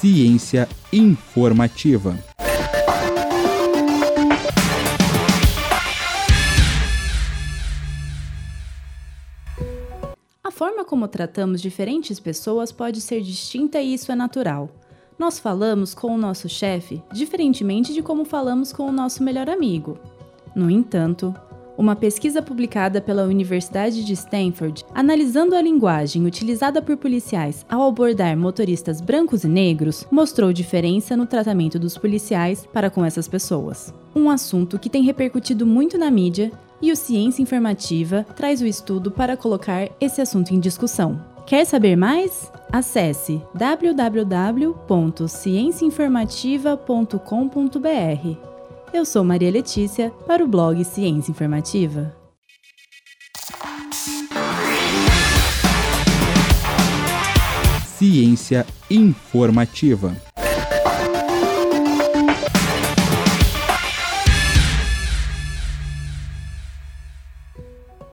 Ciência informativa. A forma como tratamos diferentes pessoas pode ser distinta e isso é natural. Nós falamos com o nosso chefe diferentemente de como falamos com o nosso melhor amigo. No entanto, uma pesquisa publicada pela Universidade de Stanford, analisando a linguagem utilizada por policiais ao abordar motoristas brancos e negros, mostrou diferença no tratamento dos policiais para com essas pessoas. Um assunto que tem repercutido muito na mídia e o Ciência Informativa traz o estudo para colocar esse assunto em discussão. Quer saber mais? Acesse www.cienciainformativa.com.br eu sou Maria Letícia para o blog Ciência Informativa. Ciência Informativa.